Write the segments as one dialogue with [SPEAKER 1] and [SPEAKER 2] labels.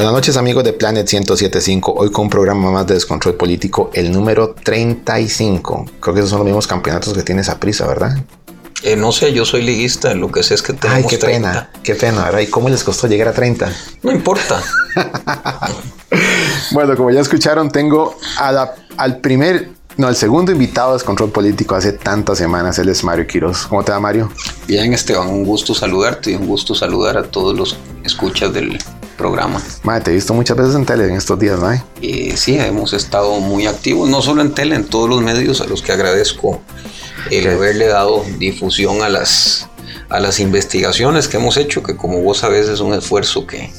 [SPEAKER 1] Buenas noches amigos de Planet 1075, hoy con un programa más de descontrol político, el número 35. Creo que esos son los mismos campeonatos que tiene esa prisa, ¿verdad?
[SPEAKER 2] Eh, no sé, yo soy liguista, lo que sé es que tenemos
[SPEAKER 1] Ay, qué pena, qué pena, ¿verdad? ¿Y cómo les costó llegar a 30?
[SPEAKER 2] No importa.
[SPEAKER 1] bueno, como ya escucharon, tengo al primer, no, al segundo invitado de Descontrol Político hace tantas semanas, él es Mario Quiroz. ¿Cómo te va, Mario?
[SPEAKER 2] Bien, Esteban, un gusto saludarte y un gusto saludar a todos los escuchas del programa.
[SPEAKER 1] Madre, te he visto muchas veces en tele en estos días, ¿no?
[SPEAKER 2] Eh, sí, hemos estado muy activos, no solo en tele, en todos los medios a los que agradezco el haberle dado difusión a las, a las investigaciones que hemos hecho, que como vos sabés es un esfuerzo que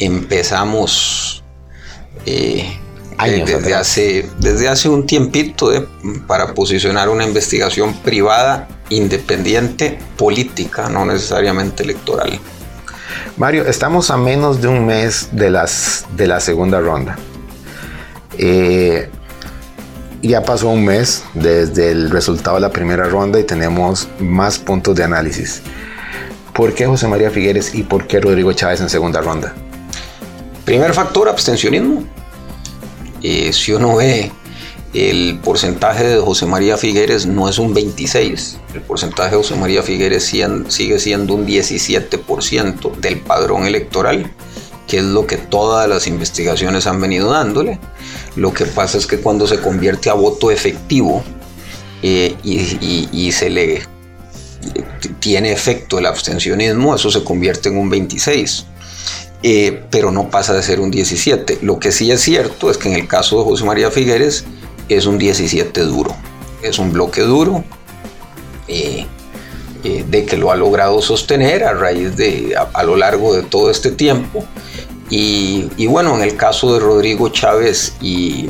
[SPEAKER 2] empezamos eh, desde, hace, desde hace un tiempito para posicionar una investigación privada, independiente, política, no necesariamente electoral.
[SPEAKER 1] Mario, estamos a menos de un mes de, las, de la segunda ronda. Eh, ya pasó un mes desde el resultado de la primera ronda y tenemos más puntos de análisis. ¿Por qué José María Figueres y por qué Rodrigo Chávez en segunda ronda?
[SPEAKER 2] Primer factor, abstencionismo. Eh, si uno ve el porcentaje de José María Figueres no es un 26, el porcentaje de José María Figueres sigue siendo un 17% del padrón electoral, que es lo que todas las investigaciones han venido dándole. Lo que pasa es que cuando se convierte a voto efectivo eh, y, se le tiene efecto el abstencionismo, eso se convierte en un 26. Eh, pero no pasa de ser un 17. Lo que sí es cierto es que en el caso de José María Figueres, es un 17 duro. Es un bloque duro eh, eh, de que lo ha logrado sostener a raíz de, a, lo largo de todo este tiempo. Y, bueno, en el caso de Rodrigo Chávez y,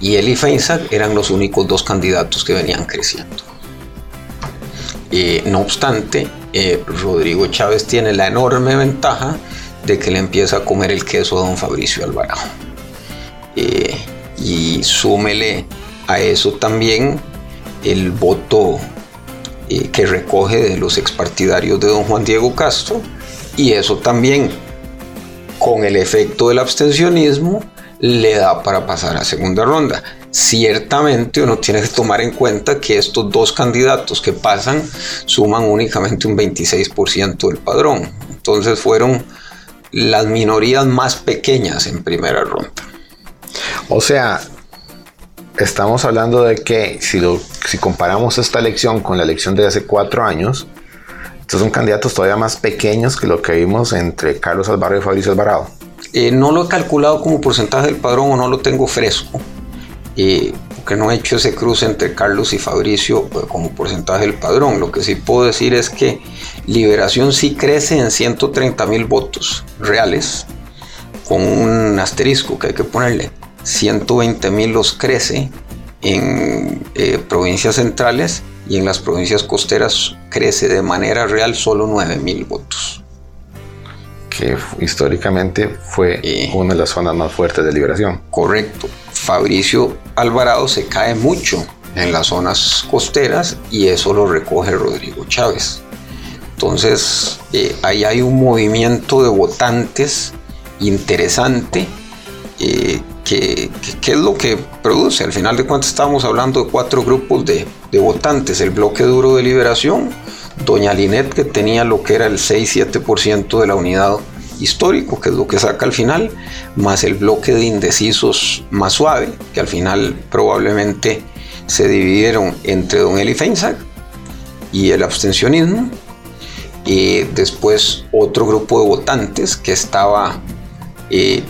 [SPEAKER 2] y Eli Feinsack eran los únicos dos candidatos que venían creciendo. Eh, no obstante, Rodrigo Chávez tiene la enorme ventaja de que le empieza a comer el queso a don Fabricio Alvarado y súmele a eso también el voto eh, que recoge de los expartidarios de don Juan Diego Castro y eso también con el efecto del abstencionismo le da para pasar a segunda ronda. Ciertamente uno tiene que tomar en cuenta que estos dos candidatos que pasan suman únicamente un 26% del padrón. Entonces fueron las minorías más pequeñas en primera ronda.
[SPEAKER 1] O sea, estamos hablando de que si, si comparamos esta elección con la elección de hace cuatro años, estos son candidatos todavía más pequeños que lo que vimos entre Carlos Alvarado y Fabricio Alvarado.
[SPEAKER 2] Eh, no lo he calculado como porcentaje del padrón o no lo tengo fresco, eh, porque no he hecho ese cruce entre Carlos y Fabricio eh, como porcentaje del padrón. Lo que sí puedo decir es que Liberación sí crece en 130 mil votos reales, con un asterisco que hay que ponerle 120 mil los crece en eh, provincias centrales y en las provincias costeras crece de manera real solo 9 mil votos.
[SPEAKER 1] Que históricamente fue una de las zonas más fuertes de liberación.
[SPEAKER 2] Correcto. Fabricio Alvarado se cae mucho en las zonas costeras y eso lo recoge Rodrigo Chávez. Entonces, eh, ahí hay un movimiento de votantes interesante eh, ¿Qué, es lo que produce? Al final de cuentas estamos hablando de cuatro grupos de, votantes. El bloque duro de liberación, Doña Linet que tenía lo que era el 6-7% de la unidad histórico, que es lo que saca al final, más el bloque de indecisos más suave, que al final probablemente se dividieron entre Don Eli Feinsack y el abstencionismo. Y después otro grupo de votantes que estaba eh,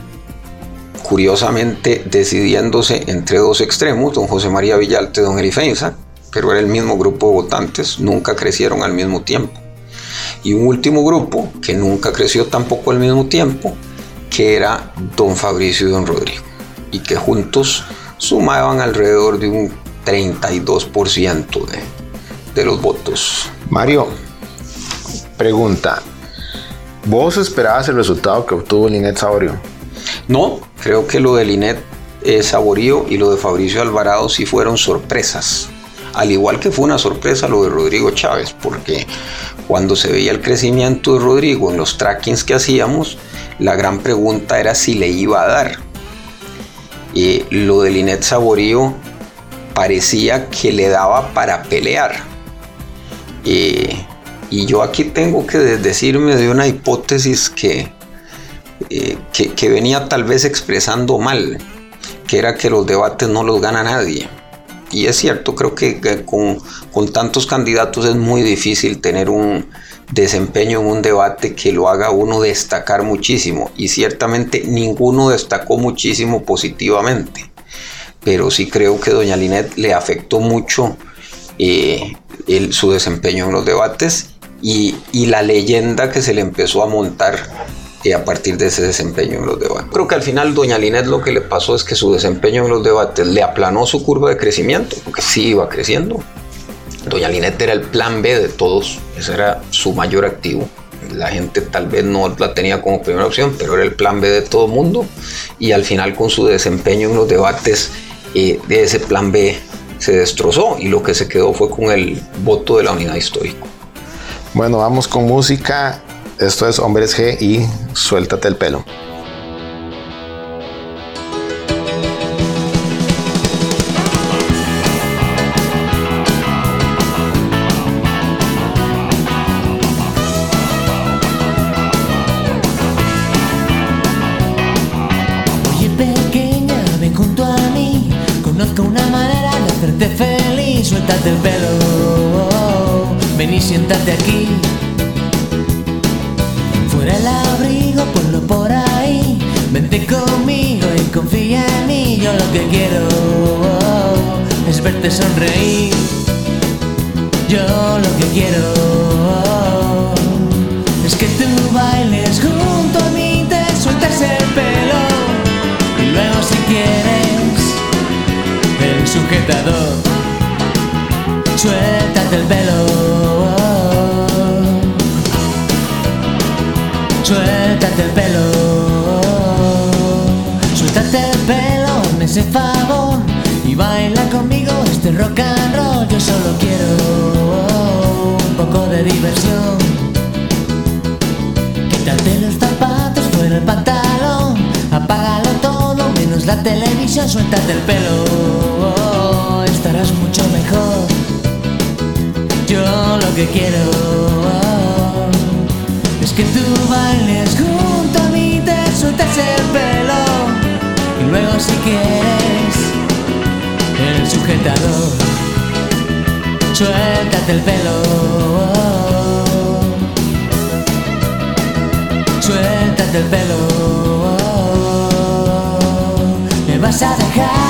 [SPEAKER 2] curiosamente decidiéndose entre dos extremos, don José María Villalte y don Erifensa, pero era el mismo grupo de votantes, nunca crecieron al mismo tiempo. Y un último grupo que nunca creció tampoco al mismo tiempo, que era don Fabricio y don Rodrigo, y que juntos sumaban alrededor de un 32% de, de los votos.
[SPEAKER 1] Mario, pregunta, ¿vos esperabas el resultado que obtuvo Linet Saborio?
[SPEAKER 2] No, creo que lo de Linet eh, Saborío y lo de Fabricio Alvarado sí fueron sorpresas. Al igual que fue una sorpresa lo de Rodrigo Chávez, porque cuando se veía el crecimiento de Rodrigo en los trackings que hacíamos, la gran pregunta era si le iba a dar. Eh, lo de Linet Saborío parecía que le daba para pelear. Y yo aquí tengo que decirme de una hipótesis que, eh, que, venía tal vez expresando mal, que era que los debates no los gana nadie. Y es cierto, creo que, con, tantos candidatos es muy difícil tener un, desempeño en un debate que lo haga uno destacar muchísimo y ciertamente ninguno destacó muchísimo positivamente pero sí creo que doña Linet le afectó mucho eh, su desempeño en los debates y, la leyenda que se le empezó a montar eh, a partir de ese desempeño en los debates. Creo que al final doña Linet lo que le pasó es que su desempeño en los debates le aplanó su curva de crecimiento, porque sí iba creciendo, Doña Linet era el plan B de todos, ese era su mayor activo. La gente tal vez no la tenía como primera opción, pero era el plan B de todo mundo. Y al final con su desempeño en los debates eh, de ese plan B se destrozó y lo que se quedó fue con el voto de la unidad histórica.
[SPEAKER 1] Bueno, vamos con música. Esto es Hombres G y Suéltate el pelo.
[SPEAKER 3] Fuera el abrigo, ponlo por ahí. Vente conmigo y confía en mí. Yo lo que quiero es verte sonreír. Yo lo que quiero es que tú bailes junto a mí, te sueltes el pelo y luego si quieres el sujetador suéltate el pelo. Ese favor y baila conmigo este rock and roll. Yo solo quiero un poco de diversión. Quítate los zapatos, fuera el pantalón, apágalo todo menos la televisión, suéltate el pelo. Estarás mucho mejor. Yo lo que quiero es que tú bailes junto a mí, te sueltes el pelo luego si quieres el sujetador, suéltate el pelo. Suéltate el pelo. Me vas a dejar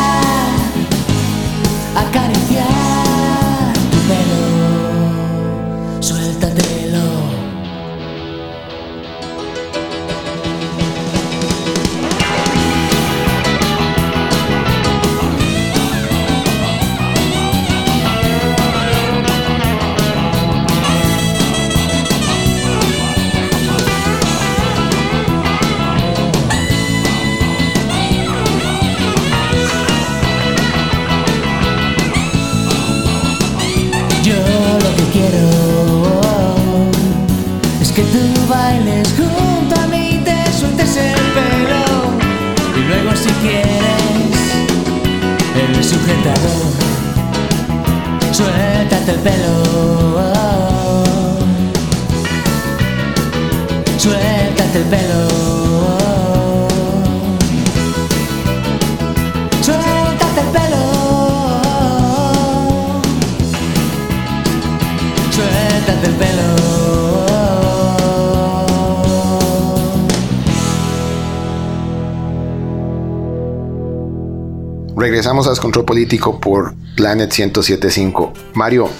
[SPEAKER 1] Regresamos a Descontrol Político por Planet 1075. Mario,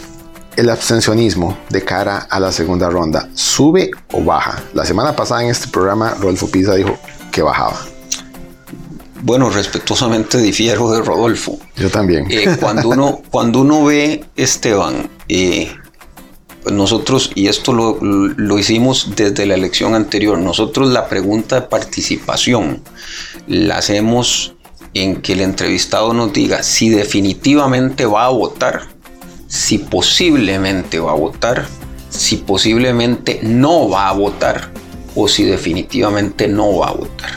[SPEAKER 1] el abstencionismo de cara a la segunda ronda, ¿sube o baja? La semana pasada en este programa, Rodolfo Pisa dijo que bajaba.
[SPEAKER 2] Bueno, respetuosamente difiero de Rodolfo.
[SPEAKER 1] Yo también.
[SPEAKER 2] Eh, cuando, uno, cuando uno ve, Esteban, eh, nosotros, y esto lo, lo, hicimos desde la elección anterior, nosotros la pregunta de participación la hacemos en que el entrevistado nos diga si definitivamente va a votar, si posiblemente va a votar, si posiblemente no va a votar o si definitivamente no va a votar.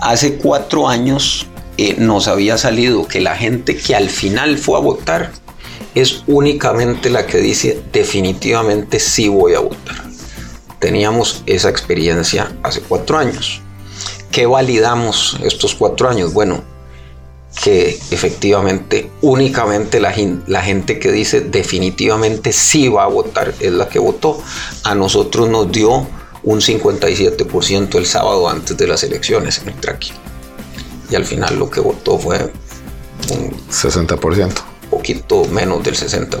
[SPEAKER 2] Hace cuatro años eh, nos había salido que la gente que al final fue a votar es únicamente la que dice definitivamente sí voy a votar. Teníamos esa experiencia hace cuatro años. ¿Qué validamos estos cuatro años? Bueno, que efectivamente únicamente la, la, gente que dice definitivamente sí va a votar es la que votó. A nosotros nos dio un 57% el sábado antes de las elecciones en el traqui. Y al final lo que votó fue
[SPEAKER 1] un 60%.
[SPEAKER 2] Poquito menos del 60%.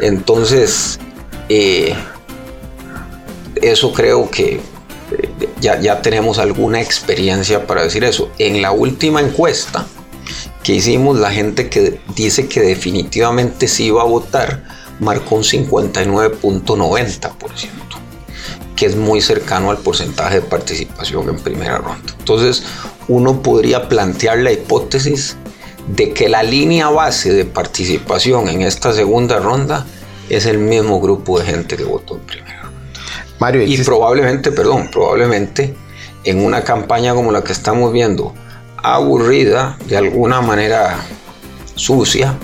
[SPEAKER 2] Entonces, eh, eso creo que ya, ya tenemos alguna experiencia para decir eso. En la última encuesta que hicimos, la gente que dice que definitivamente sí iba a votar marcó un 59.90%, que es muy cercano al porcentaje de participación en primera ronda. Entonces, uno podría plantear la hipótesis de que la línea base de participación en esta segunda ronda es el mismo grupo de gente que votó en primera y probablemente, perdón, probablemente en una campaña como la que estamos viendo, aburrida, de alguna manera sucia,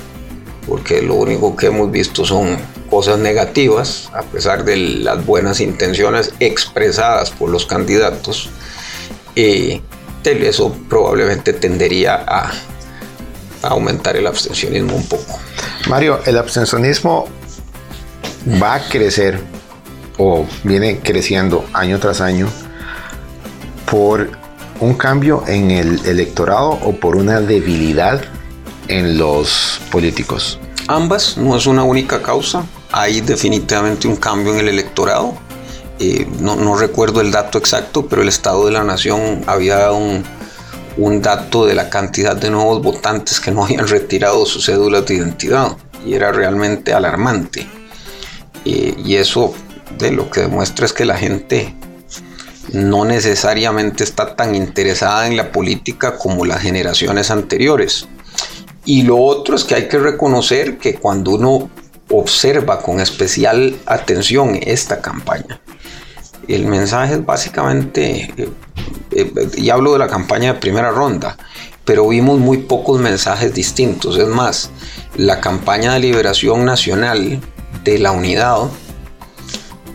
[SPEAKER 2] porque lo único que hemos visto son cosas negativas, a pesar de las buenas intenciones expresadas por los candidatos, y eso probablemente tendería a, a aumentar el abstencionismo un poco.
[SPEAKER 1] Mario, el abstencionismo va a crecer o viene creciendo año tras año por un cambio en el electorado o por una debilidad en los políticos?
[SPEAKER 2] Ambas, no es una única causa. Hay definitivamente un cambio en el electorado. Eh, no, recuerdo el dato exacto, pero el Estado de la Nación había dado un, dato de la cantidad de nuevos votantes que no habían retirado sus cédulas de identidad y era realmente alarmante. Eh, y eso lo que demuestra es que la gente no necesariamente está tan interesada en la política como las generaciones anteriores. Y lo otro es que hay que reconocer que cuando uno observa con especial atención esta campaña, el mensaje es básicamente, eh, eh, y hablo de la campaña de primera ronda, pero vimos muy pocos mensajes distintos. Es más, la campaña de liberación nacional de la unidad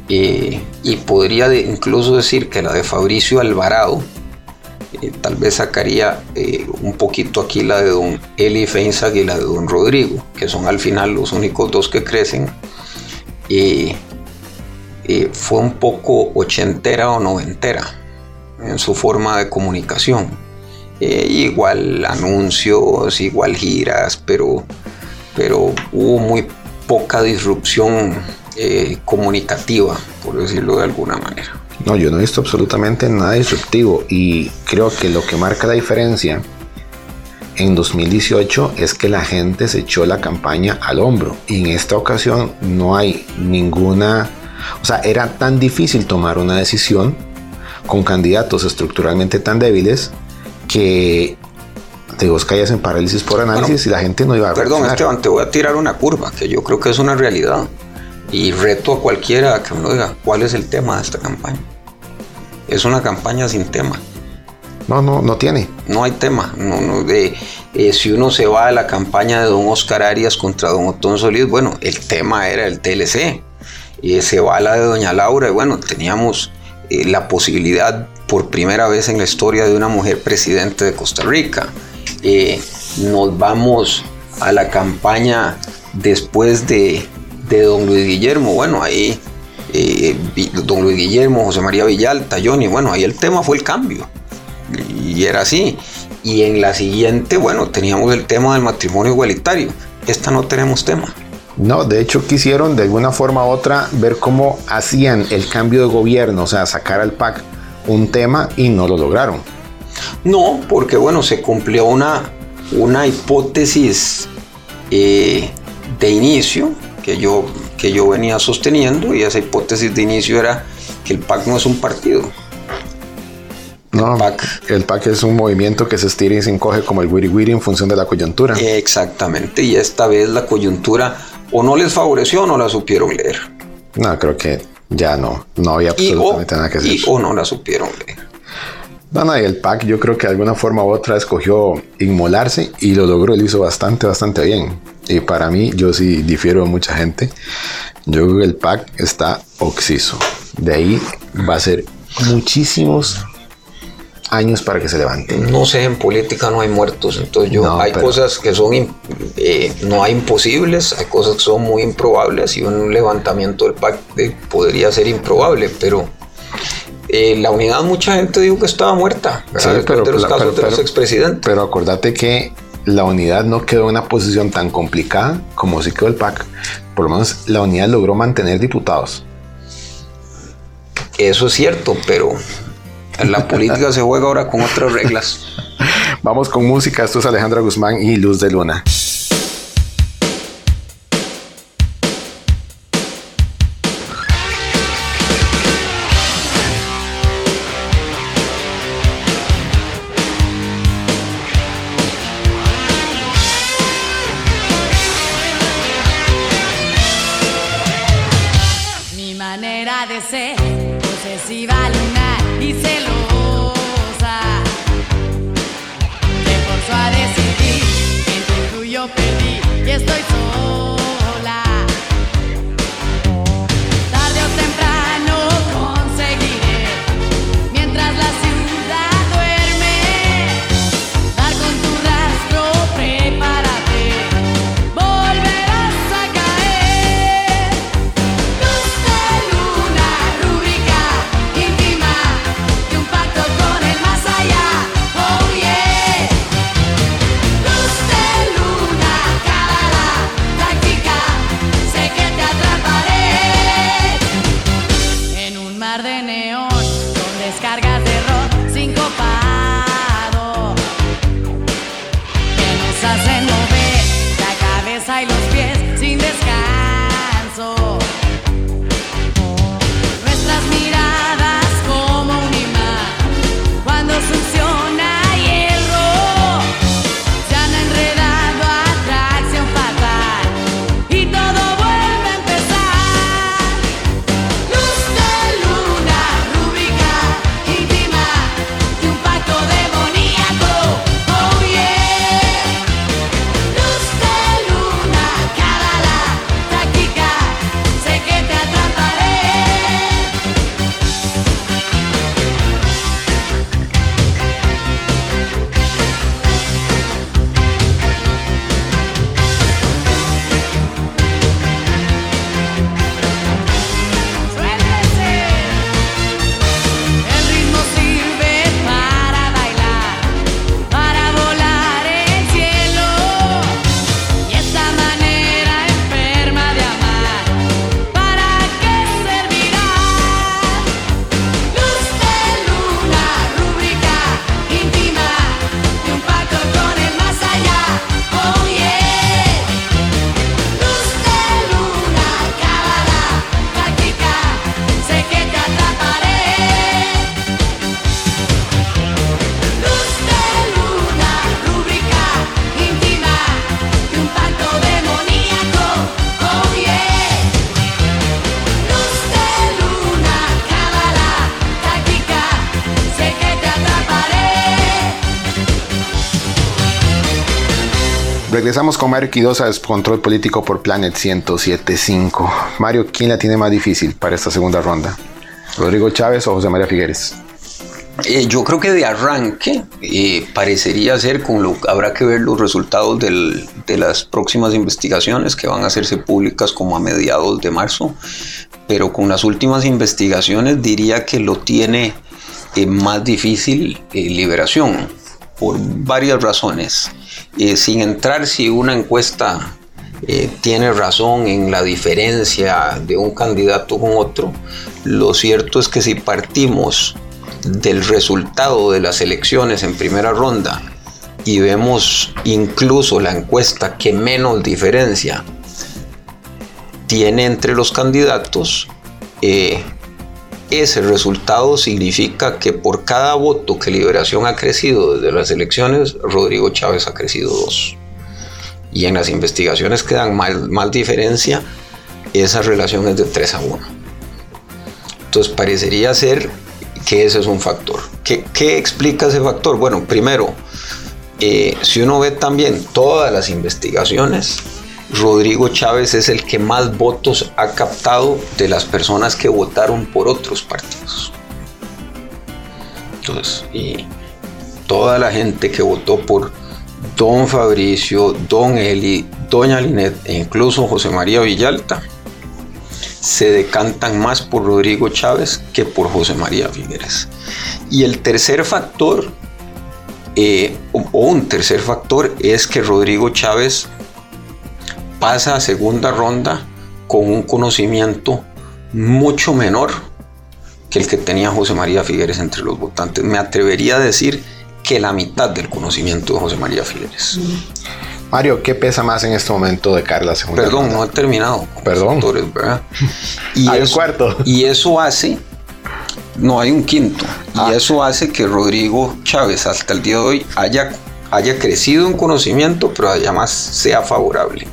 [SPEAKER 2] eh, y podría incluso decir que la de Fabricio Alvarado, eh, tal vez sacaría eh, un poquito aquí la de don Eli Feinzag y la de don Rodrigo, que son al final los únicos dos que crecen. fue un poco ochentera o noventera en su forma de comunicación. igual anuncios, igual giras, pero, pero hubo muy poca disrupción eh, comunicativa, por decirlo de alguna manera.
[SPEAKER 1] No, yo no he visto absolutamente nada disruptivo y creo que lo que marca la diferencia en 2018 es que la gente se echó la campaña al hombro y en esta ocasión no hay ninguna, o sea, era tan difícil tomar una decisión con candidatos estructuralmente tan débiles que te vos caías en parálisis por análisis y la gente no iba a
[SPEAKER 2] Perdón, Esteban, te voy a tirar una curva que yo creo que es una realidad. Y reto a cualquiera que me diga cuál es el tema de esta campaña. Es una campaña sin tema.
[SPEAKER 1] No, no, no tiene.
[SPEAKER 2] No hay tema. No, no, de, eh, si uno se va a la campaña de don Oscar Arias contra don Otón Solís, bueno, el tema era el TLC. Y se va a la de doña Laura y bueno, teníamos eh, la posibilidad por primera vez en la historia de una mujer presidente de Costa Rica. Eh, nos vamos a la campaña después de de don Luis Guillermo. Bueno, ahí eh, don Luis Guillermo, José María Villalta, Johnny, bueno, ahí el tema fue el cambio. Y era así. Y en la siguiente, bueno, teníamos el tema del matrimonio igualitario. Esta no tenemos tema.
[SPEAKER 1] No, de hecho quisieron de alguna forma u otra ver cómo hacían el cambio de gobierno, o sea, sacar al PAC un tema y no lo lograron.
[SPEAKER 2] No, porque bueno, se cumplió una, una hipótesis eh, de inicio que yo, que yo venía sosteniendo y esa hipótesis de inicio era que el PAC no es un partido.
[SPEAKER 1] No, el PAC, el PAC es un movimiento que se estira y se encoge como el wiri wiri en función de la coyuntura.
[SPEAKER 2] Exactamente, y esta vez la coyuntura o no les favoreció o no la supieron leer.
[SPEAKER 1] No, creo que ya no, no había absolutamente nada que hacer.
[SPEAKER 2] Y o no la supieron leer.
[SPEAKER 1] Y el PAC yo creo que de alguna forma u otra escogió inmolarse y lo logró, él hizo bastante, bastante bien. Y para mí, yo sí difiero de mucha gente. Yo creo que el PAC está oxiso. De ahí va a ser muchísimos años para que se levante.
[SPEAKER 2] No sé, en política no hay muertos, entonces yo
[SPEAKER 1] No,
[SPEAKER 2] hay
[SPEAKER 1] pero-
[SPEAKER 2] cosas que son eh, no hay imposibles, hay cosas que son muy improbables y un levantamiento del pacto podría ser improbable, pero eh, la unidad mucha gente dijo que estaba muerta,
[SPEAKER 1] pero-
[SPEAKER 2] de los casos
[SPEAKER 1] pero-
[SPEAKER 2] de los expresidentes.
[SPEAKER 1] Pero acordate que la unidad no quedó en una posición tan complicada como sí quedó el PAC. Por lo menos la unidad logró mantener diputados.
[SPEAKER 2] Eso es cierto, pero la política se juega ahora con otras reglas.
[SPEAKER 1] Vamos con música. Esto es Alejandra Guzmán y Luz de Luna.
[SPEAKER 4] Hacen mover la cabeza y los pies
[SPEAKER 1] Regresamos con Mario Quidosa, Control Político por Planet 1075. Mario, ¿quién la tiene más difícil para esta segunda ronda? ¿Rodrigo Chávez o José María Figueres?
[SPEAKER 2] Eh, yo creo que de arranque eh, parecería ser, con lo habrá que ver los resultados de las próximas investigaciones que van a hacerse públicas como a mediados de marzo, pero con las últimas investigaciones diría que lo tiene eh, más difícil liberación por varias razones. Eh, sin entrar si una encuesta eh, tiene razón en la diferencia de un candidato con otro, lo cierto es que si partimos del resultado de las elecciones en primera ronda y vemos incluso la encuesta que menos diferencia tiene entre los candidatos, eh, ese resultado significa que por cada voto que Liberación ha crecido desde las elecciones, Rodrigo Chávez ha crecido dos. Y en las investigaciones que dan más diferencia, esa relación es de 3 a 1. Entonces parecería ser que ese es un factor. ¿Qué, qué explica ese factor? Bueno, primero, eh, si uno ve también todas las investigaciones, Rodrigo Chávez es el que más votos ha captado de las personas que votaron por otros partidos. Entonces, y toda la gente que votó por don Fabricio, don Eli, doña Linet e incluso José María Villalta, se decantan más por Rodrigo Chávez que por José María Figueres. Y el tercer factor, eh, o un tercer factor, es que Rodrigo Chávez pasa a segunda ronda con un conocimiento mucho menor que el que tenía José María Figueres entre los votantes. Me atrevería a decir que la mitad del conocimiento de José María Figueres.
[SPEAKER 1] Mario, ¿qué pesa más en este momento de Carla segunda
[SPEAKER 2] Perdón,
[SPEAKER 1] ronda?
[SPEAKER 2] no he terminado.
[SPEAKER 1] Perdón.
[SPEAKER 2] ¿verdad? Y
[SPEAKER 1] Hay un cuarto.
[SPEAKER 2] Y eso hace, no hay un quinto,
[SPEAKER 1] Ah.
[SPEAKER 2] y eso hace que Rodrigo Chávez hasta el día de hoy haya, haya crecido en conocimiento, pero además sea favorable.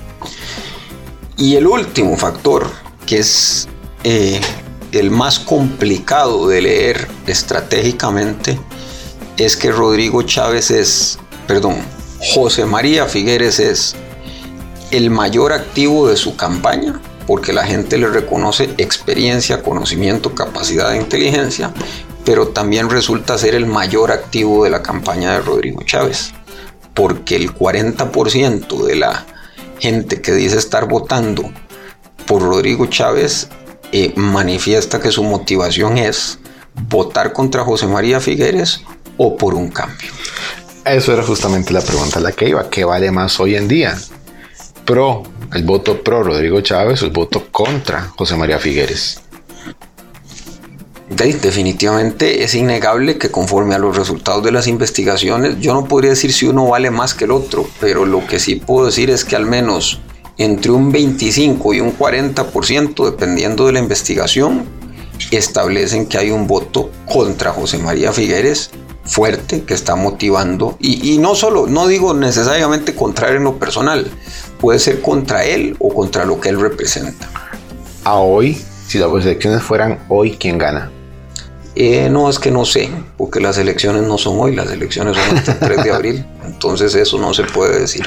[SPEAKER 2] Y el último factor, que es eh, el más complicado de leer estratégicamente, es que Rodrigo Chávez es, perdón, José María Figueres es el mayor activo de su campaña, porque la gente le reconoce experiencia, conocimiento, capacidad de inteligencia, pero también resulta ser el mayor activo de la campaña de Rodrigo Chávez, porque el 40% de la gente que dice estar votando por Rodrigo Chávez eh, manifiesta que su motivación es votar contra José María Figueres o por un cambio.
[SPEAKER 1] Eso era justamente la pregunta a la que iba. ¿Qué vale más hoy en día? Pro, el voto pro Rodrigo Chávez o el voto contra José María Figueres.
[SPEAKER 2] De- definitivamente es innegable que conforme a los resultados de las investigaciones, yo no podría decir si uno vale más que el otro, pero lo que sí puedo decir es que al menos entre un 25 y un 40%, dependiendo de la investigación, establecen que hay un voto contra José María Figueres fuerte que está motivando y, y no solo, no digo necesariamente contra él en lo personal, puede ser contra él o contra lo que él representa.
[SPEAKER 1] A hoy, si las elecciones fueran hoy, ¿quién gana?
[SPEAKER 2] Eh, no, es que no sé, porque las elecciones no son hoy, las elecciones son el 3 de abril, entonces eso no se puede decir.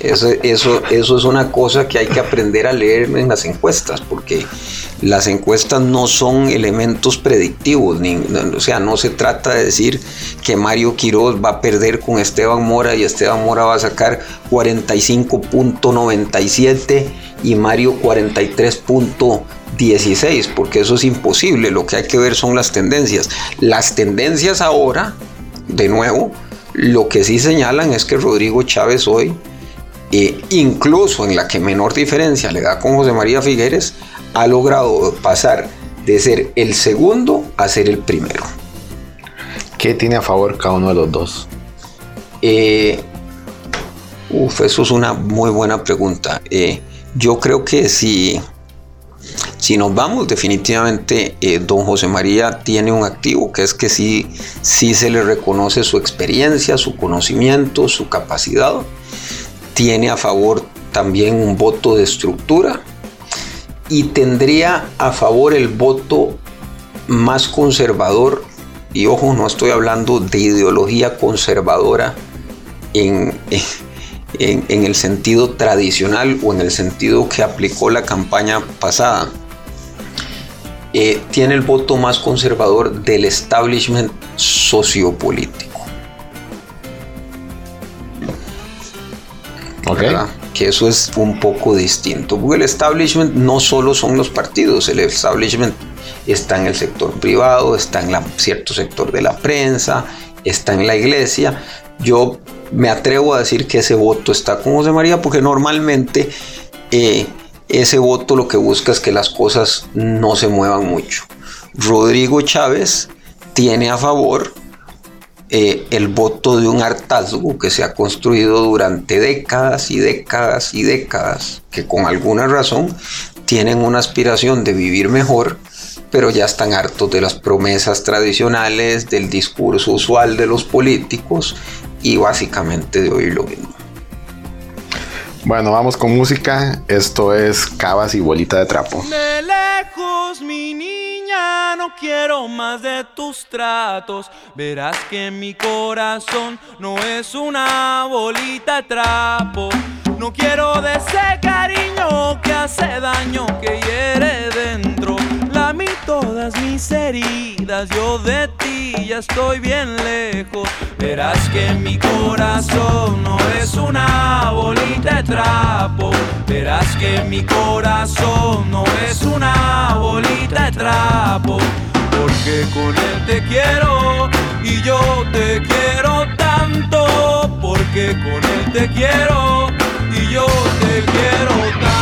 [SPEAKER 2] Eso, eso, eso es una cosa que hay que aprender a leer en las encuestas, porque las encuestas no son elementos predictivos, o sea, no se trata de decir que Mario Quiroz va a perder con Esteban Mora y Esteban Mora va a sacar 45.97 y Mario 43.16, porque eso es imposible, lo que hay que ver son las tendencias. Las tendencias ahora, de nuevo, lo que sí señalan es que Rodrigo Chávez hoy, eh, incluso en la que menor diferencia le da con José María Figueres, ha logrado pasar de ser el segundo a ser el primero.
[SPEAKER 1] ¿Qué tiene a favor cada uno de los dos?
[SPEAKER 2] Eh, uf, eso es una muy buena pregunta. Eh, yo creo que si, si nos vamos, definitivamente eh, don José María tiene un activo, que es que sí, sí se le reconoce su experiencia, su conocimiento, su capacidad. Tiene a favor también un voto de estructura y tendría a favor el voto más conservador, y ojo, no estoy hablando de ideología conservadora en, en, en el sentido tradicional o en el sentido que aplicó la campaña pasada. Eh, tiene el voto más conservador del establishment sociopolítico.
[SPEAKER 1] ¿Ok?
[SPEAKER 2] ¿verdad? Que eso es un poco distinto, porque el establishment no solo son los partidos, el establishment está en el sector privado, está en la- cierto sector de la prensa, está en la iglesia. Yo me atrevo a decir que ese voto está con José María, porque normalmente eh, ese voto lo que busca es que las cosas no se muevan mucho. Rodrigo Chávez tiene a favor eh, el voto de un hartazgo que se ha construido durante décadas y décadas y décadas, que con alguna razón tienen una aspiración de vivir mejor, pero ya están hartos de las promesas tradicionales, del discurso usual de los políticos y básicamente de oír lo mismo.
[SPEAKER 1] Bueno, vamos con música. Esto es Cabas y Bolita de Trapo.
[SPEAKER 5] De lejos, mi niña. no quiero más de tus tratos. Verás que mi corazón no es una bolita de trapo. No quiero de ese cariño que hace daño, que hiere dentro. Todas mis heridas, yo de ti ya estoy bien lejos. Verás que mi corazón no es una bolita de trapo. Verás que mi corazón no es una bolita de trapo. Porque con él te quiero y yo te quiero tanto. Porque con él te quiero y yo te quiero. Tanto.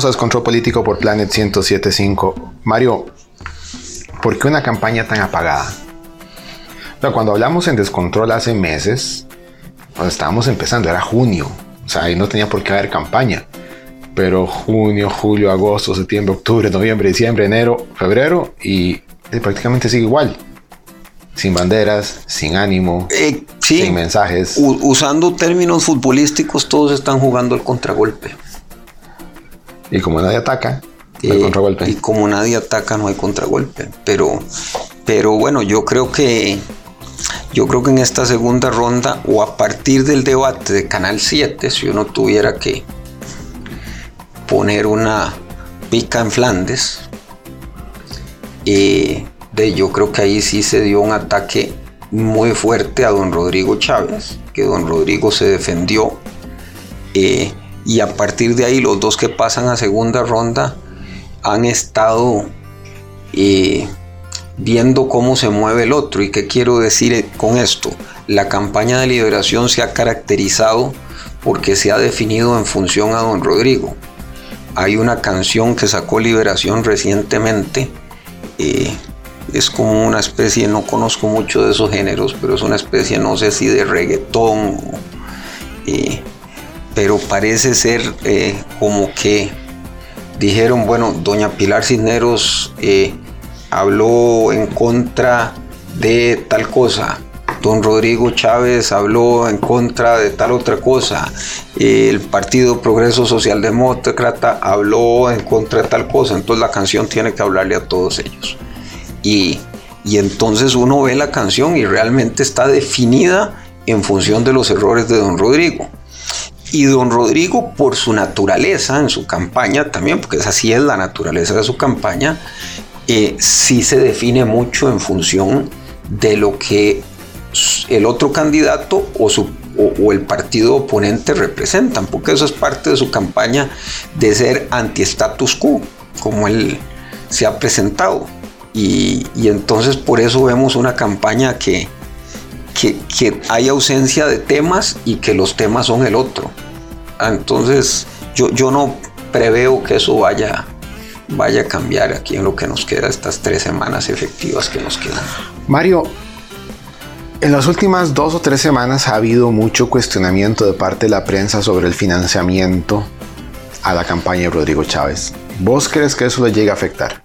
[SPEAKER 1] Regresamos a Descontrol Político por Planet 1075. Mario, ¿por qué una campaña tan apagada? No, cuando hablamos en Descontrol hace meses, cuando estábamos empezando, era junio. O sea, ahí no tenía por qué haber campaña. Pero junio, julio, agosto, septiembre, octubre, noviembre, diciembre, enero, febrero y, y prácticamente sigue igual. Sin banderas, sin ánimo,
[SPEAKER 2] Eh, sí,
[SPEAKER 1] sin mensajes.
[SPEAKER 2] u- usando términos futbolísticos, todos están jugando el contragolpe.
[SPEAKER 1] Y como nadie ataca, no hay
[SPEAKER 2] Eh,
[SPEAKER 1] contragolpe.
[SPEAKER 2] Y como nadie ataca, no hay contragolpe. Pero, pero bueno, yo creo que yo creo que en esta segunda ronda o a partir del debate de Canal 7, si uno tuviera que poner una pica en Flandes, eh, de, yo creo que ahí sí se dio un ataque muy fuerte a don Rodrigo Chávez, que don Rodrigo se defendió. eh, y a partir de ahí los dos que pasan a segunda ronda han estado eh, viendo cómo se mueve el otro. ¿Y qué quiero decir con esto? La campaña de liberación se ha caracterizado porque se ha definido en función a don Rodrigo. Hay una canción que sacó Liberación recientemente. eh, es como una especie, no conozco mucho de esos géneros, pero es una especie, no sé si de reggaetón, eh, pero parece ser eh, como que dijeron, bueno, doña Pilar Cisneros eh, habló en contra de tal cosa, don Rodrigo Chávez habló en contra de tal otra cosa, el Partido Progreso Socialdemócrata habló en contra de tal cosa, entonces la canción tiene que hablarle a todos ellos. Y, y entonces uno ve la canción y realmente está definida en función de los errores de don Rodrigo. Y don Rodrigo, por su naturaleza en su campaña también, porque así es la naturaleza de su campaña, eh, sí se define mucho en función de lo que el otro candidato o, su, o el partido oponente representan, porque eso es parte de su campaña de ser anti-status quo, como él se ha presentado. Y, y entonces por eso vemos una campaña que, que, hay ausencia de temas y que los temas son el otro. Ah, Entonces yo, yo no preveo que eso vaya, vaya a cambiar aquí en lo que nos queda, estas tres semanas efectivas que nos quedan.
[SPEAKER 1] Mario, en las últimas dos o tres semanas ha habido mucho cuestionamiento de parte de la prensa sobre el financiamiento a la campaña de Rodrigo Chávez. ¿Vos crees que eso le llega a afectar?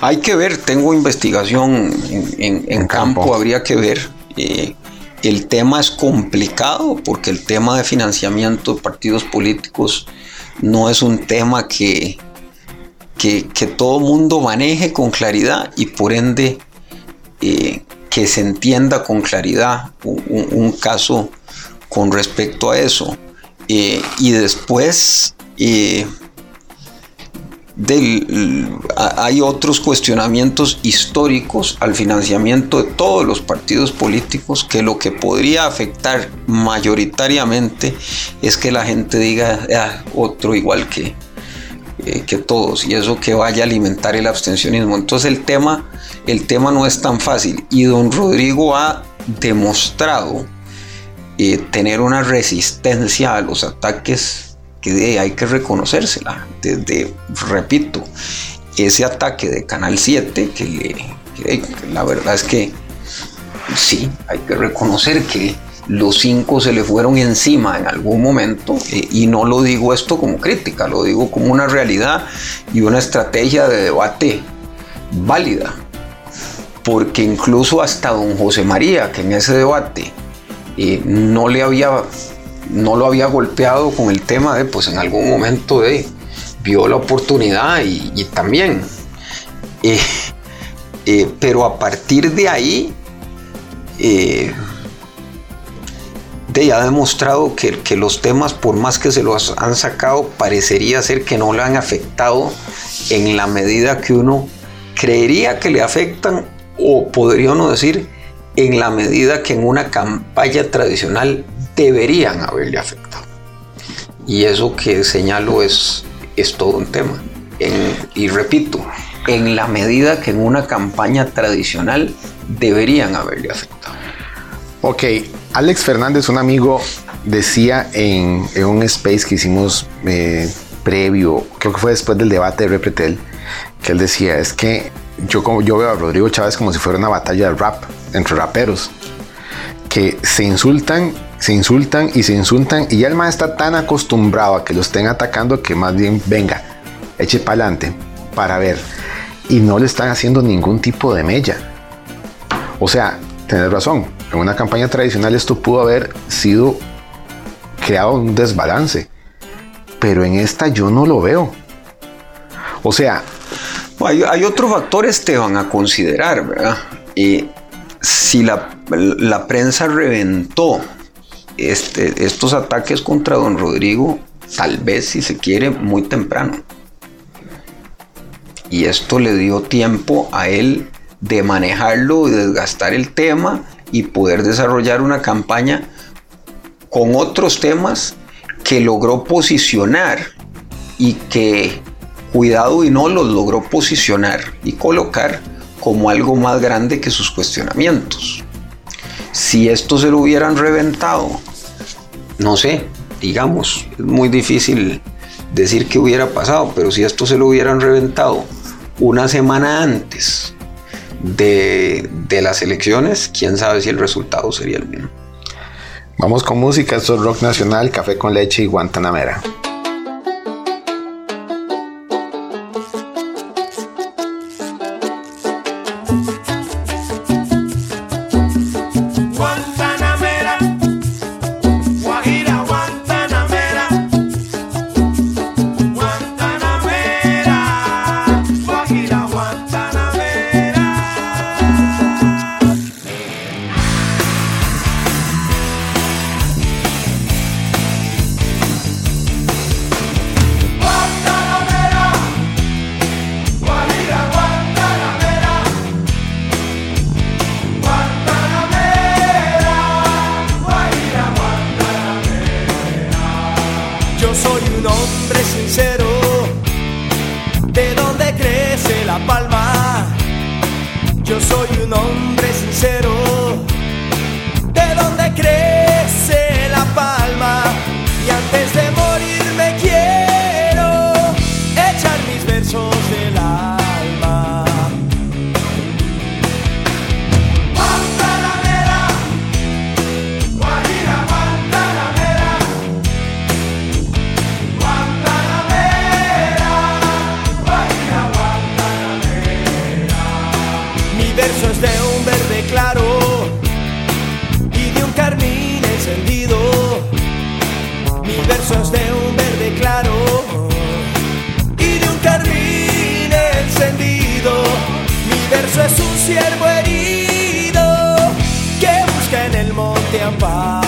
[SPEAKER 2] Hay que ver, tengo investigación en, en- en
[SPEAKER 1] En
[SPEAKER 2] campo.
[SPEAKER 1] campo.
[SPEAKER 2] habría que ver. Eh, el tema es complicado porque el tema de financiamiento de partidos políticos no es un tema que, que, que todo mundo maneje con claridad y por ende eh, que se entienda con claridad un caso con respecto a eso. Eh, y después... eh, hay otros cuestionamientos históricos al financiamiento de todos los partidos políticos que lo que podría afectar mayoritariamente es que la gente diga "Ah, otro igual que, eh, que todos y eso que vaya a alimentar el abstencionismo. Entonces el tema, el tema no es tan fácil y don Rodrigo ha demostrado eh, tener una resistencia a los ataques que de- hay que reconocérsela. Desde, repito, ese ataque de Canal 7, que, le, que la verdad es que sí, hay que reconocer que los cinco se le fueron encima en algún momento, eh, y no lo digo esto como crítica, lo digo como una realidad y una estrategia de debate válida. Porque incluso hasta don José María, que en ese debate eh, no le había no lo había golpeado con el tema de pues en algún momento de vio la oportunidad y, también. Eh, eh, pero a partir de ahí eh, de ha demostrado que, que los temas por más que se los han sacado parecería ser que no le han afectado en la medida que uno creería que le afectan o podría uno decir en la medida que en una campaña tradicional deberían haberle afectado. Y eso que señalo es, es todo un tema. Y repito, en la medida que en una campaña tradicional deberían haberle afectado.
[SPEAKER 1] Ok, Alex Fernández, un amigo, decía en, en un space que hicimos eh, previo, creo que fue después del debate de Repretel, que él decía, es que yo, como, yo veo a Rodrigo Chávez como si fuera una batalla de rap entre raperos, que se insultan, se insultan y se insultan, y ya el man está tan acostumbrado a que lo estén atacando que más bien venga, eche para adelante para ver, y no le están haciendo ningún tipo de mella. O sea, tenés razón. En una campaña tradicional esto pudo haber sido creado un desbalance. Pero en esta yo no lo veo. O sea,
[SPEAKER 2] Hay, hay otro factor, Esteban, a considerar, ¿verdad? Eh, si la prensa reventó este, estos ataques contra don Rodrigo, tal vez, si se quiere, muy temprano. Y esto le dio tiempo a él de manejarlo y desgastar el tema y poder desarrollar una campaña con otros temas que logró posicionar y que, cuidado y no, los logró posicionar y colocar como algo más grande que sus cuestionamientos. Si esto se lo hubieran reventado, no sé, digamos, es muy difícil decir qué hubiera pasado, pero si esto se lo hubieran reventado una semana antes de, de las elecciones, quién sabe si el resultado sería el mismo.
[SPEAKER 1] Vamos con música, esto es rock nacional, café con leche y. Guantanamera,
[SPEAKER 6] donde crece la palma. Yo soy un hombre sincero, de donde crece ciervo herido que busca en el monte amparo.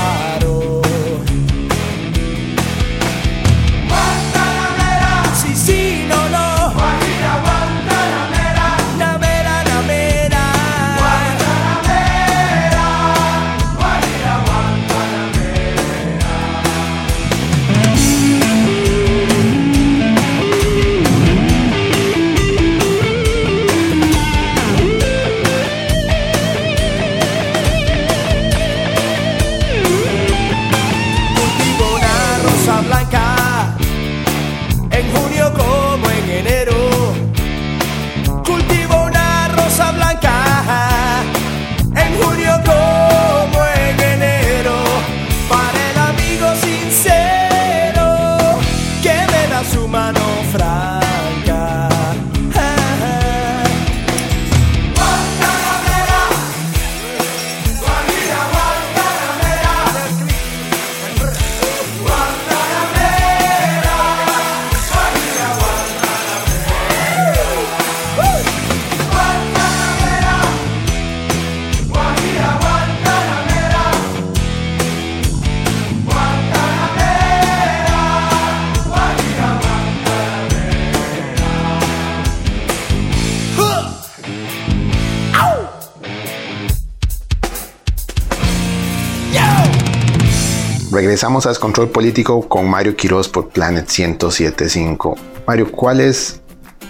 [SPEAKER 1] Regresamos a Descontrol Político con Mario Quiroz por Planet 1075. Mario, ¿cuál es,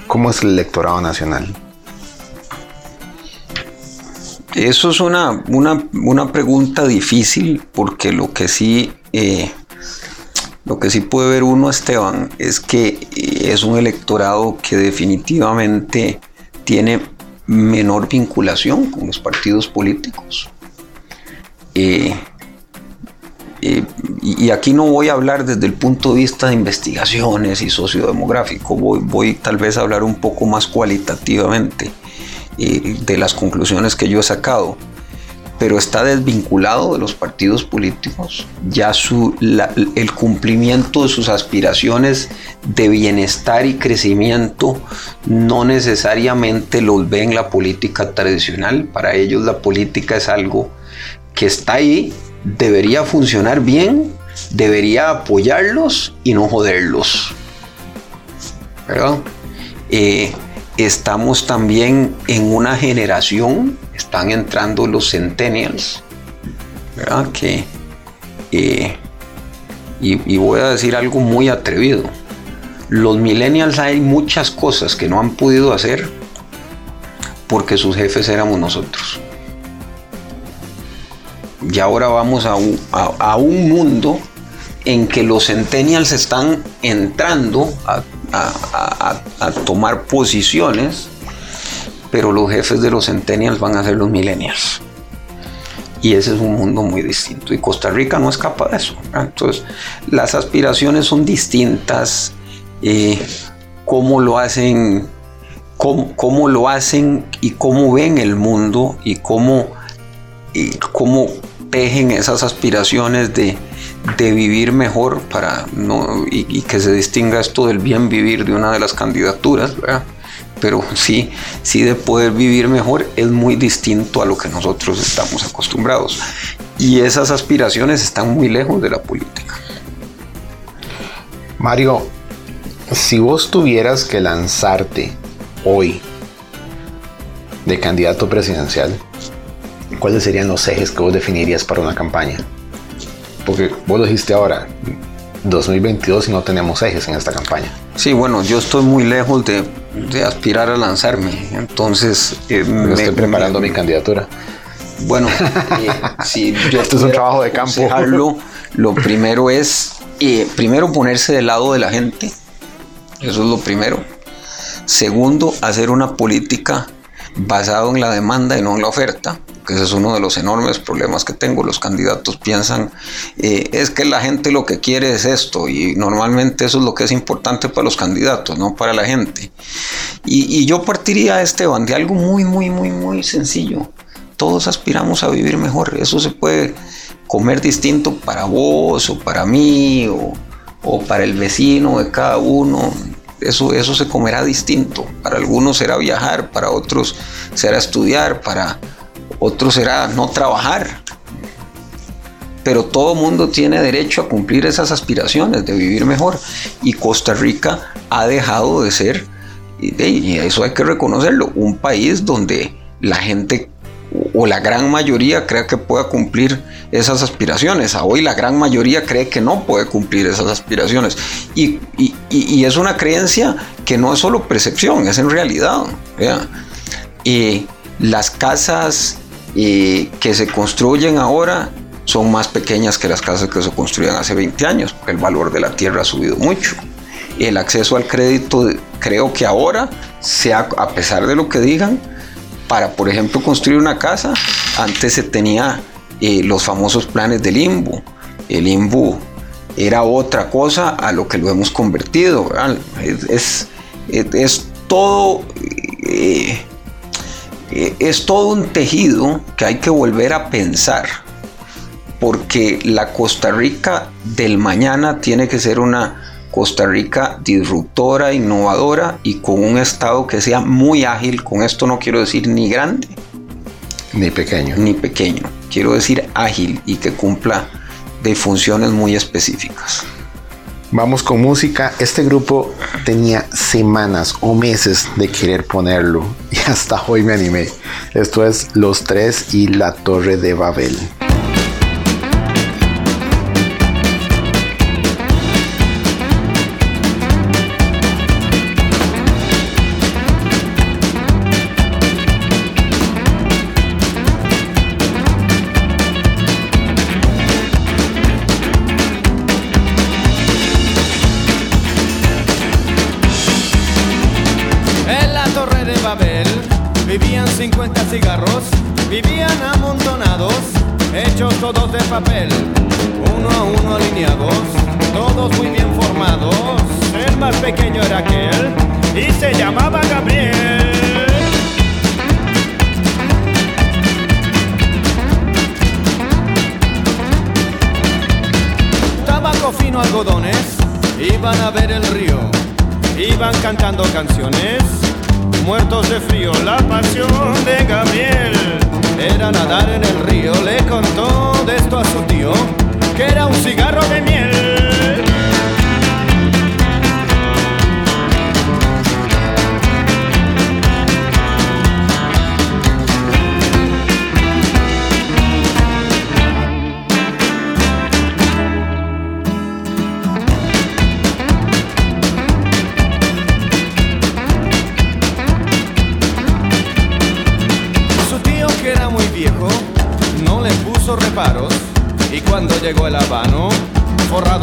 [SPEAKER 1] cómo es el electorado nacional?
[SPEAKER 2] Eso es una, una, una pregunta difícil porque lo que sí eh, lo que sí puede ver uno, Esteban, es que eh, es un electorado que definitivamente tiene menor vinculación con los partidos políticos. Eh, eh, y aquí no voy a hablar desde el punto de vista de investigaciones y sociodemográfico, voy, voy tal vez a hablar un poco más cualitativamente eh, de las conclusiones que yo he sacado, pero está desvinculado de los partidos políticos, ya su, el cumplimiento de sus aspiraciones de bienestar y crecimiento no necesariamente los ve en la política tradicional, para ellos la política es algo que está ahí, debería funcionar bien, debería apoyarlos y no joderlos. ¿Verdad? Eh, estamos también en una generación, están entrando los centennials, ¿verdad? Que, eh, y, y voy a decir algo muy atrevido. Los millennials hay muchas cosas que no han podido hacer porque sus jefes éramos nosotros. Y ahora vamos a un, a- un mundo en que los centennials están entrando a, a- tomar posiciones, pero los jefes de los centennials van a ser los millennials. Y ese es un mundo muy distinto. Y Costa Rica no escapa de eso. Entonces, las aspiraciones son distintas. eh, cómo lo hacen, cómo, cómo lo hacen y cómo ven el mundo y cómo, y cómo tejen esas aspiraciones de, de vivir mejor para no, y, y que se distinga esto del bien vivir de una de las candidaturas, ¿verdad? pero sí, sí de poder vivir mejor es muy distinto a lo que nosotros estamos acostumbrados. Y esas aspiraciones están muy lejos de la política.
[SPEAKER 1] Mario, si vos tuvieras que lanzarte hoy de candidato presidencial, ¿cuáles serían los ejes que vos definirías para una campaña? Porque vos lo dijiste ahora, 2022 y no tenemos ejes en esta campaña.
[SPEAKER 2] Sí, bueno, yo estoy muy lejos de, de aspirar a lanzarme, entonces... eh,
[SPEAKER 1] Me estoy preparando
[SPEAKER 2] me-
[SPEAKER 1] mi candidatura.
[SPEAKER 2] Bueno, eh, si yo
[SPEAKER 1] Esto es un trabajo de campo.
[SPEAKER 2] Lo primero es, eh, primero ponerse del lado de la gente, eso es lo primero. Segundo, hacer una política basada en la demanda y no en la oferta, que ese es uno de los enormes problemas que tengo. Los candidatos piensan, eh, es que la gente lo que quiere es esto, y normalmente eso es lo que es importante para los candidatos, no para la gente. Y, y yo partiría, Esteban, de algo muy, muy, muy, muy sencillo. Todos aspiramos a vivir mejor. Eso se puede comer distinto para vos o para mí o, o para el vecino de cada uno. Eso, eso se comerá distinto. Para algunos será viajar, para otros será estudiar, para otros será no trabajar. Pero todo mundo tiene derecho a cumplir esas aspiraciones de vivir mejor. Y Costa Rica ha dejado de ser, y eso hay que reconocerlo, un país donde la gente o la gran mayoría cree que pueda cumplir esas aspiraciones. A hoy la gran mayoría cree que no puede cumplir esas aspiraciones. Y, y- es una creencia que no es solo percepción, es en realidad. Y las casas eh, que se construyen ahora son más pequeñas que las casas que se construían hace 20 años, porque el valor de la tierra ha subido mucho. El acceso al crédito, creo que ahora, sea, a pesar de lo que digan, para, por ejemplo, construir una casa, antes se tenía eh, los famosos planes del limbo. El limbo era otra cosa a lo que lo hemos convertido. es- es todo... eh, eh, es todo un tejido que hay que volver a pensar, porque la Costa Rica del mañana tiene que ser una Costa Rica disruptora, innovadora y con un Estado que sea muy ágil. Con esto no quiero decir ni grande
[SPEAKER 1] Ni pequeño.
[SPEAKER 2] ni pequeño, quiero decir ágil y que cumpla de funciones muy específicas.
[SPEAKER 1] Vamos con música. Este grupo tenía semanas o meses de querer ponerlo y hasta hoy me animé. Esto es Los Tres y la Torre de Babel.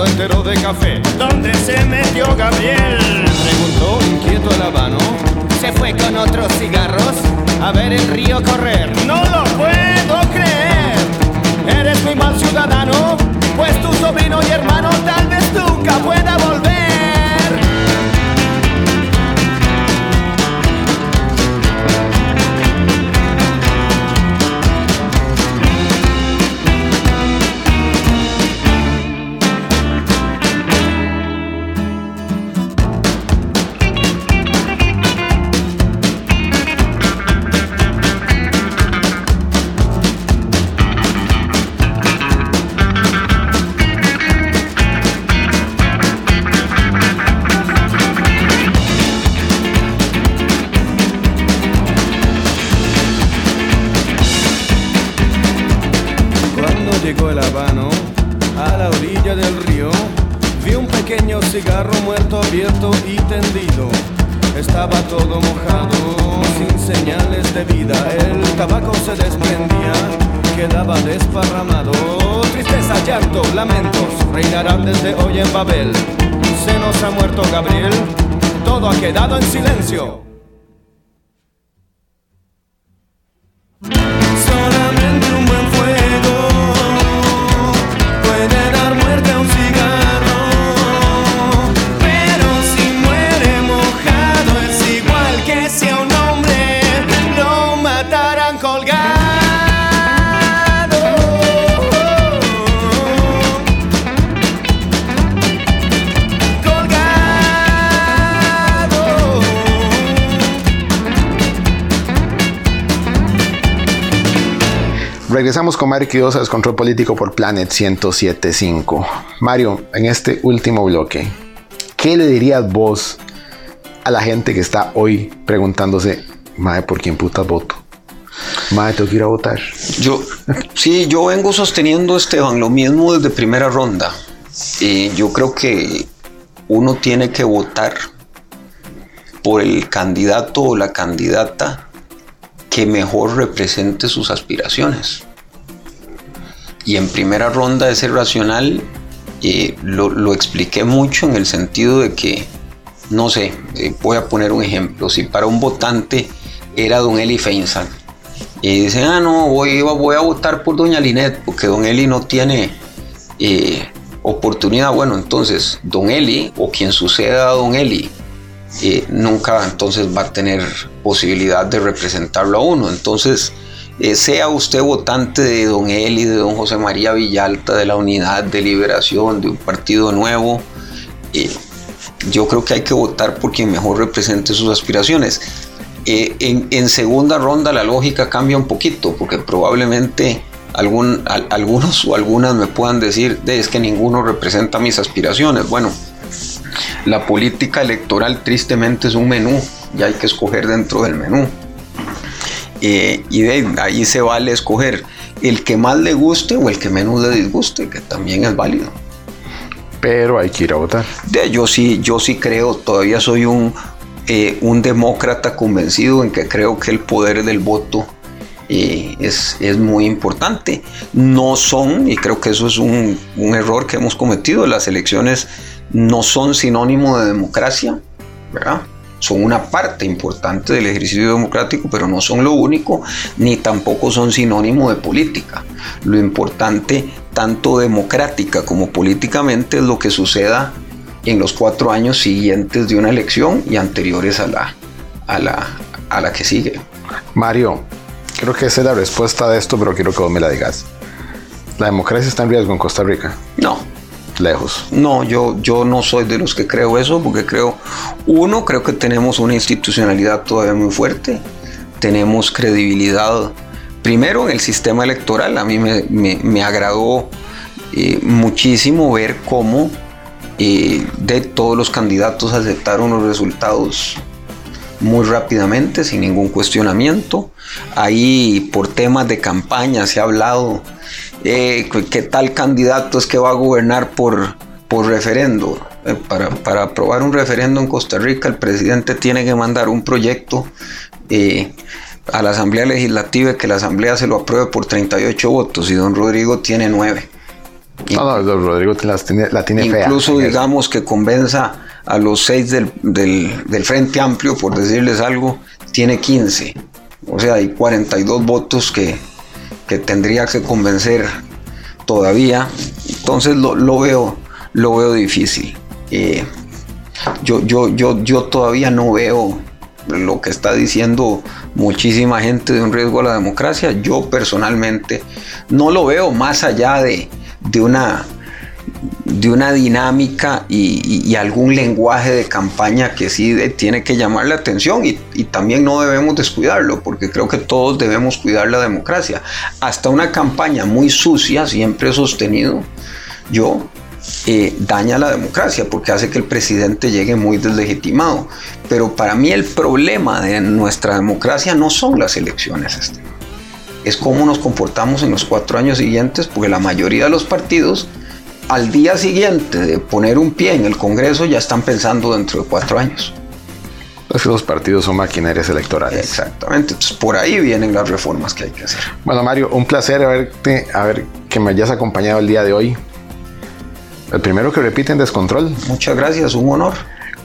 [SPEAKER 7] Entero de café. ¿Dónde se metió Gabriel? Preguntó inquieto el habano. Se fue con otros cigarros a ver el río correr. No lo puedo creer. Eres muy mal ciudadano, pues tu sobrino y hermano tal vez nunca pueda volver.
[SPEAKER 1] Regresamos con Mario Quirosa, Descontrol Político por Planet 1075. Mario, en este último bloque, ¿qué le dirías vos a la gente que está hoy preguntándose, Mae, ¿por quién puta voto? Mae, tengo que ir a votar.
[SPEAKER 2] Yo, sí, yo vengo sosteniendo, Esteban, lo mismo desde primera ronda. Y yo creo que uno tiene que votar por el candidato o la candidata que mejor represente sus aspiraciones. Y en primera ronda ese racional eh, lo, lo expliqué mucho en el sentido de que, no sé, eh, voy a poner un ejemplo, si para un votante era don Eli Feinsack, y dice, ah, no, voy, voy a votar por doña Linet, porque don Eli no tiene eh, oportunidad. Bueno, entonces, don Eli, o quien suceda a don Eli, nunca entonces va a tener posibilidad de representarlo a uno. Entonces, eh, sea usted votante de don Eli, de don José María Villalta, de la Unidad de Liberación, de un partido nuevo, eh, yo creo que hay que votar por quien mejor represente sus aspiraciones. Eh, en, segunda ronda la lógica cambia un poquito, porque probablemente algunos o algunas me puedan decir, "De, es que ninguno representa mis aspiraciones. Bueno, la política electoral tristemente es un menú y hay que escoger dentro del menú. Eh, y de ahí se vale escoger el que más le guste o el que menos le disguste, que también es válido.
[SPEAKER 1] Pero hay que ir a votar.
[SPEAKER 2] De, yo sí, yo sí creo, todavía soy un, eh, un demócrata convencido en que creo que el poder del voto eh, es, es muy importante. No son, y creo que eso es un, un error que hemos cometido, las elecciones no son sinónimo de democracia, ¿verdad? Son una parte importante del ejercicio democrático, pero no son lo único, ni tampoco son sinónimo de política. Lo importante, tanto democrática como políticamente, es lo que suceda en los cuatro años siguientes de una elección y anteriores a la, a la, a la que sigue.
[SPEAKER 1] Mario, creo que esa es la respuesta de esto, pero quiero que vos me la digas. La democracia está en riesgo en Costa Rica.
[SPEAKER 2] No,
[SPEAKER 1] Lejos.
[SPEAKER 2] No, yo, yo no soy de los que creo eso, porque creo, uno, creo que tenemos una institucionalidad todavía muy fuerte, tenemos credibilidad, primero en el sistema electoral, a mí me, me- agradó eh, muchísimo ver cómo eh, de todos los candidatos aceptaron los resultados muy rápidamente, sin ningún cuestionamiento. Ahí por temas de campaña se ha hablado eh, que tal candidato es que va a gobernar por, por referendo. Eh, para, para aprobar un referendo en Costa Rica, el presidente tiene que mandar un proyecto eh, a la Asamblea Legislativa y que la Asamblea se lo apruebe por 38 votos y don Rodrigo tiene 9.
[SPEAKER 1] No, no, don Rodrigo las tiene- la tiene fea.
[SPEAKER 2] Incluso
[SPEAKER 1] eso.
[SPEAKER 2] digamos que convenza a los seis del, del- del Frente Amplio, por decirles algo, tiene 15. O sea, hay 42 votos que, que tendría que convencer todavía. Entonces lo, lo veo, lo veo difícil. Eh, yo, yo, yo, yo todavía no veo lo que está diciendo muchísima gente de un riesgo a la democracia. Yo personalmente no lo veo más allá de, de una de una dinámica y, algún lenguaje de campaña que sí tiene que llamar la atención y, también no debemos descuidarlo porque creo que todos debemos cuidar la democracia. Hasta una campaña muy sucia, siempre he sostenido yo, eh, daña la democracia porque hace que el presidente llegue muy deslegitimado. Pero para mí el problema de nuestra democracia no son las elecciones, Esteban. es cómo nos comportamos en los cuatro años siguientes, porque la mayoría de los partidos al día siguiente de poner un pie en el Congreso ya están pensando dentro de cuatro años.
[SPEAKER 1] Es que los partidos son maquinarias electorales.
[SPEAKER 2] Exactamente, entonces por ahí vienen las reformas que hay que hacer.
[SPEAKER 1] Bueno, Mario, un placer haberte, a ver que me hayas acompañado el día de hoy. El primero que repite en Descontrol.
[SPEAKER 2] Muchas gracias, un honor.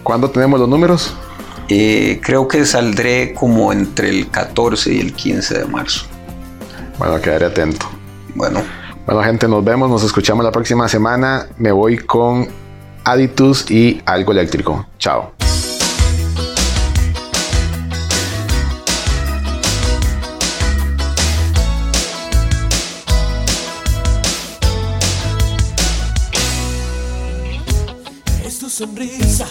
[SPEAKER 1] ¿Cuándo tenemos los números?
[SPEAKER 2] Eh, creo que saldré como entre el 14 y el 15 de marzo.
[SPEAKER 1] Bueno, quedaré atento.
[SPEAKER 2] Bueno,
[SPEAKER 1] Bueno, gente, nos vemos, nos escuchamos la próxima semana. Me voy con Aditus y algo eléctrico. Chao.
[SPEAKER 5] Sonrisa